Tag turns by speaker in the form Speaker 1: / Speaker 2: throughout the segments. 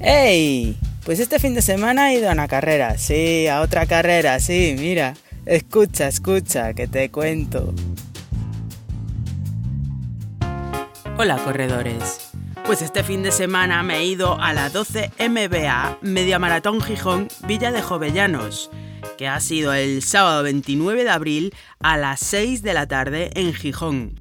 Speaker 1: ¡Ey! Pues este fin de semana he ido a una carrera, sí, a otra carrera, sí, mira. Escucha, escucha, que te cuento. Hola corredores. Pues este fin de semana me he ido a la 12 MBA Media Maratón Gijón Villa de Jovellanos, que ha sido el sábado 29 de abril a las 6 de la tarde en Gijón.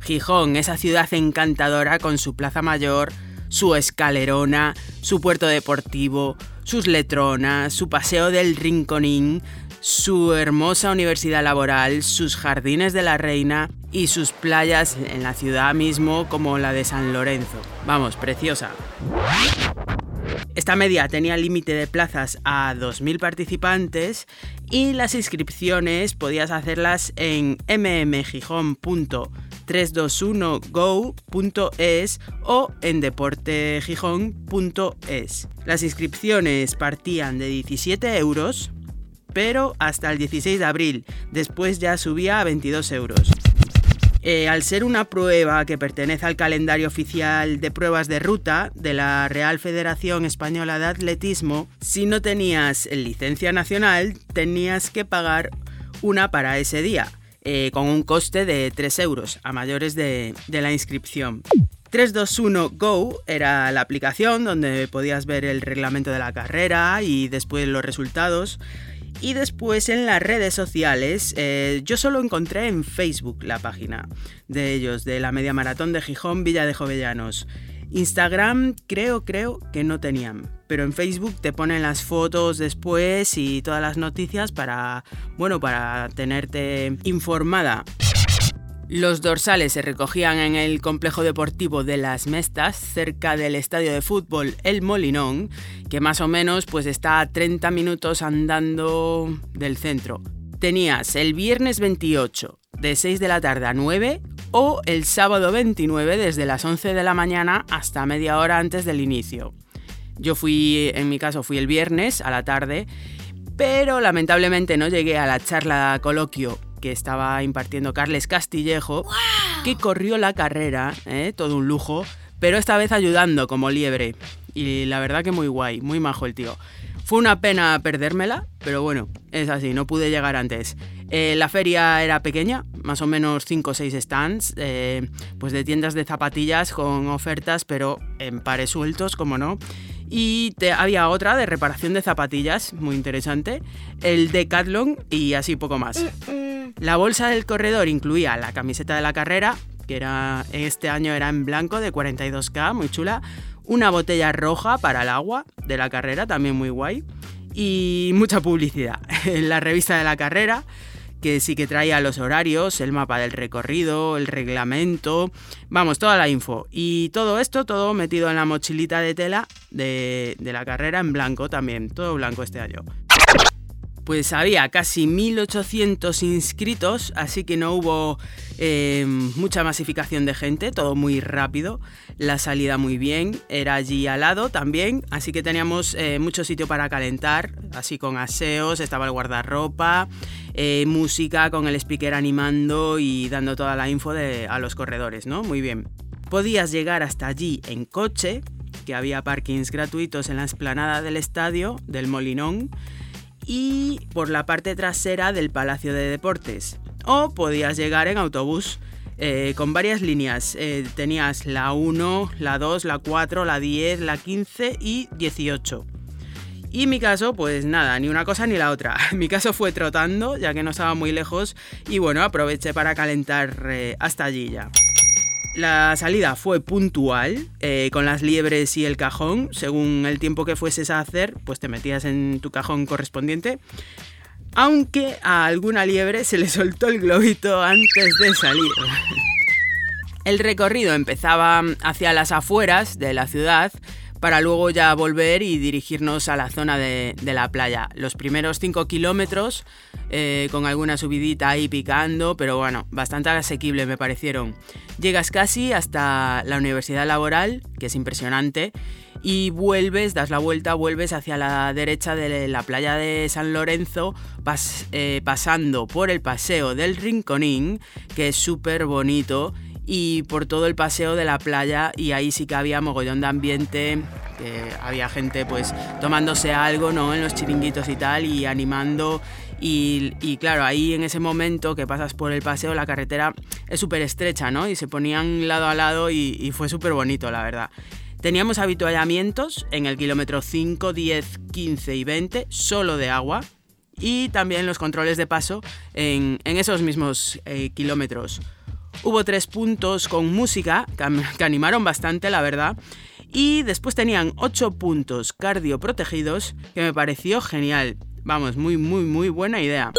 Speaker 1: Gijón, esa ciudad encantadora con su plaza mayor, su escalerona, su puerto deportivo, sus letronas, su paseo del Rinconín, su hermosa universidad laboral, sus jardines de la reina y sus playas en la ciudad mismo como la de San Lorenzo. Vamos, preciosa. Esta media tenía límite de plazas a 2.000 participantes y las inscripciones podías hacerlas en mmgijón.321go.es o en deportegijón.es. Las inscripciones partían de 17 euros, pero hasta el 16 de abril, después ya subía a 22 euros. Eh, al ser una prueba que pertenece al calendario oficial de pruebas de ruta de la Real Federación Española de Atletismo, si no tenías licencia nacional, tenías que pagar una para ese día, eh, con un coste de 3 euros a mayores de, la inscripción. 321 Go era la aplicación donde podías ver el reglamento de la carrera y después los resultados. Y después en las redes sociales, eh, yo solo encontré en Facebook la página de ellos, de la media maratón de Gijón Villa de Jovellanos. Instagram creo, creo que no tenían, pero en Facebook te ponen las fotos después y todas las noticias para, bueno, para tenerte informada. Los dorsales se recogían en el complejo deportivo de Las Mestas, cerca del estadio de fútbol El Molinón, que más o menos pues está a 30 minutos andando del centro. Tenías el viernes 28 de 6 de la tarde a 9 o el sábado 29 desde las 11 de la mañana hasta media hora antes del inicio. Yo fui, en mi caso, fui el viernes a la tarde, pero lamentablemente no llegué a la charla coloquio que estaba impartiendo Carles Castillejo, que corrió la carrera, ¿eh? todo un lujo, pero esta vez ayudando como liebre. Y la verdad que muy guay, muy majo el tío. Fue una pena perdérmela, pero bueno, es así, no pude llegar antes. Eh, la feria era pequeña, más o menos 5 o 6 stands, eh, pues de tiendas de zapatillas con ofertas, pero en pares sueltos, como no. Y había otra de reparación de zapatillas, muy interesante, el Decathlon y así poco más. La bolsa del corredor incluía la camiseta de la carrera, que era este año era en blanco de 42K, muy chula, una botella roja para el agua de la carrera, también muy guay, y mucha publicidad. la revista de la carrera, que sí que traía los horarios, el mapa del recorrido, el reglamento, vamos, toda la info. Y todo esto, todo metido en la mochilita de tela de, de la carrera en blanco también, todo blanco este año pues había casi 1.800 inscritos, así que no hubo eh, mucha masificación de gente, todo muy rápido, la salida muy bien, era allí al lado también, así que teníamos eh, mucho sitio para calentar, así con aseos, estaba el guardarropa, eh, música con el speaker animando y dando toda la info a los corredores, ¿no? Muy bien. Podías llegar hasta allí en coche, que había parkings gratuitos en la explanada del estadio del Molinón, y por la parte trasera del Palacio de Deportes. O podías llegar en autobús eh, con varias líneas. Eh, tenías la 1, la 2, la 4, la 10, la 15 y 18. Y mi caso, pues nada, ni una cosa ni la otra. Mi caso fue trotando, ya que no estaba muy lejos, y bueno, aproveché para calentar eh, hasta allí ya. La salida fue puntual, eh, con las liebres y el cajón. Según el tiempo que fueses a hacer, pues te metías en tu cajón correspondiente. Aunque a alguna liebre se le soltó el globito antes de salir. El recorrido empezaba hacia las afueras de la ciudad, para luego ya volver y dirigirnos a la zona de, la playa. Los primeros 5 kilómetros, eh, con alguna subidita ahí picando, pero bueno, bastante asequible me parecieron. Llegas casi hasta la Universidad Laboral, que es impresionante, y vuelves, das la vuelta, vuelves hacia la derecha de la playa de San Lorenzo, eh, pasando por el paseo del Rinconín, que es súper bonito y por todo el paseo de la playa y ahí sí que había mogollón de ambiente, había gente pues tomándose algo, ¿no? En los chiringuitos y tal y animando y, claro, ahí en ese momento que pasas por el paseo, la carretera es súper estrecha, ¿no? Y se ponían lado a lado y, fue súper bonito, la verdad. Teníamos habituallamientos en el kilómetro 5, 10, 15 y 20, solo de agua. Y también los controles de paso en, esos mismos eh, kilómetros. Hubo tres puntos con música que, animaron bastante, la verdad. Y después tenían ocho puntos cardio protegidos, que me pareció genial. Vamos, muy, muy, muy buena idea.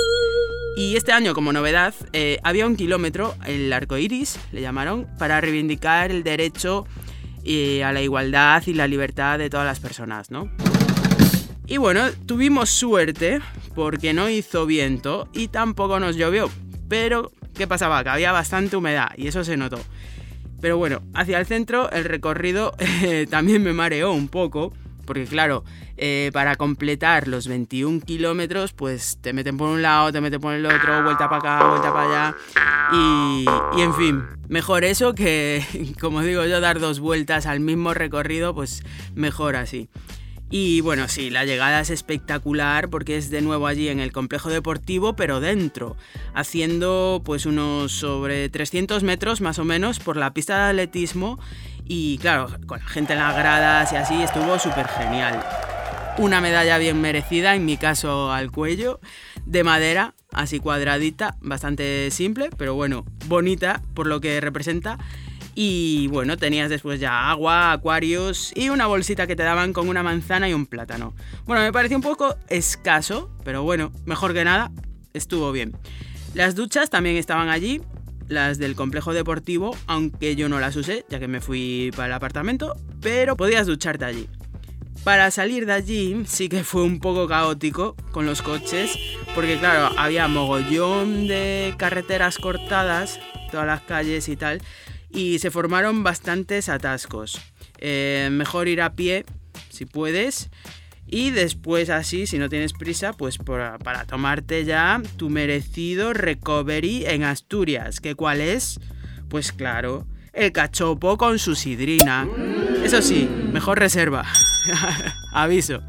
Speaker 1: Y este año, como novedad, eh, había un kilómetro, el arco iris, le llamaron, para reivindicar el derecho eh, a la igualdad y la libertad de todas las personas, ¿no? Y bueno, tuvimos suerte porque no hizo viento y tampoco nos llovió. Pero, ¿qué pasaba? Que había bastante humedad y eso se notó. Pero bueno, hacia el centro el recorrido eh, también me mareó un poco porque claro, eh, para completar los 21 kilómetros, pues te meten por un lado, te meten por el otro, vuelta para acá, vuelta para allá. Y, y, en fin, mejor eso que, como digo yo, dar dos vueltas al mismo recorrido, pues mejor así. Y bueno, sí, la llegada es espectacular porque es de nuevo allí en el complejo deportivo, pero dentro, haciendo pues unos sobre 300 metros más o menos por la pista de atletismo y claro, con la gente en las gradas y así estuvo súper genial. Una medalla bien merecida, en mi caso al cuello, de madera, así cuadradita, bastante simple, pero bueno, bonita por lo que representa. Y bueno, tenías después ya agua, acuarios y una bolsita que te daban con una manzana y un plátano. Bueno, me pareció un poco escaso, pero bueno, mejor que nada, estuvo bien. Las duchas también estaban allí, las del complejo deportivo, aunque yo no las usé, ya que me fui para el apartamento, pero podías ducharte allí. Para salir de allí sí que fue un poco caótico con los coches, porque claro, había mogollón de carreteras cortadas, todas las calles y tal, y se formaron bastantes atascos. Eh, mejor ir a pie, si puedes, y después así, si no tienes prisa, pues para tomarte ya tu merecido recovery en Asturias. ¿Que cuál es? Pues claro, el cachopo con su sidrina. Eso sí, mejor reserva. Aviso.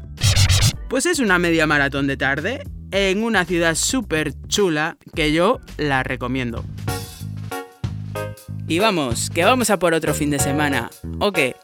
Speaker 1: Pues es una media maratón de tarde en una ciudad súper chula que yo la recomiendo. Y vamos, que vamos a por otro fin de semana. ¿O qué?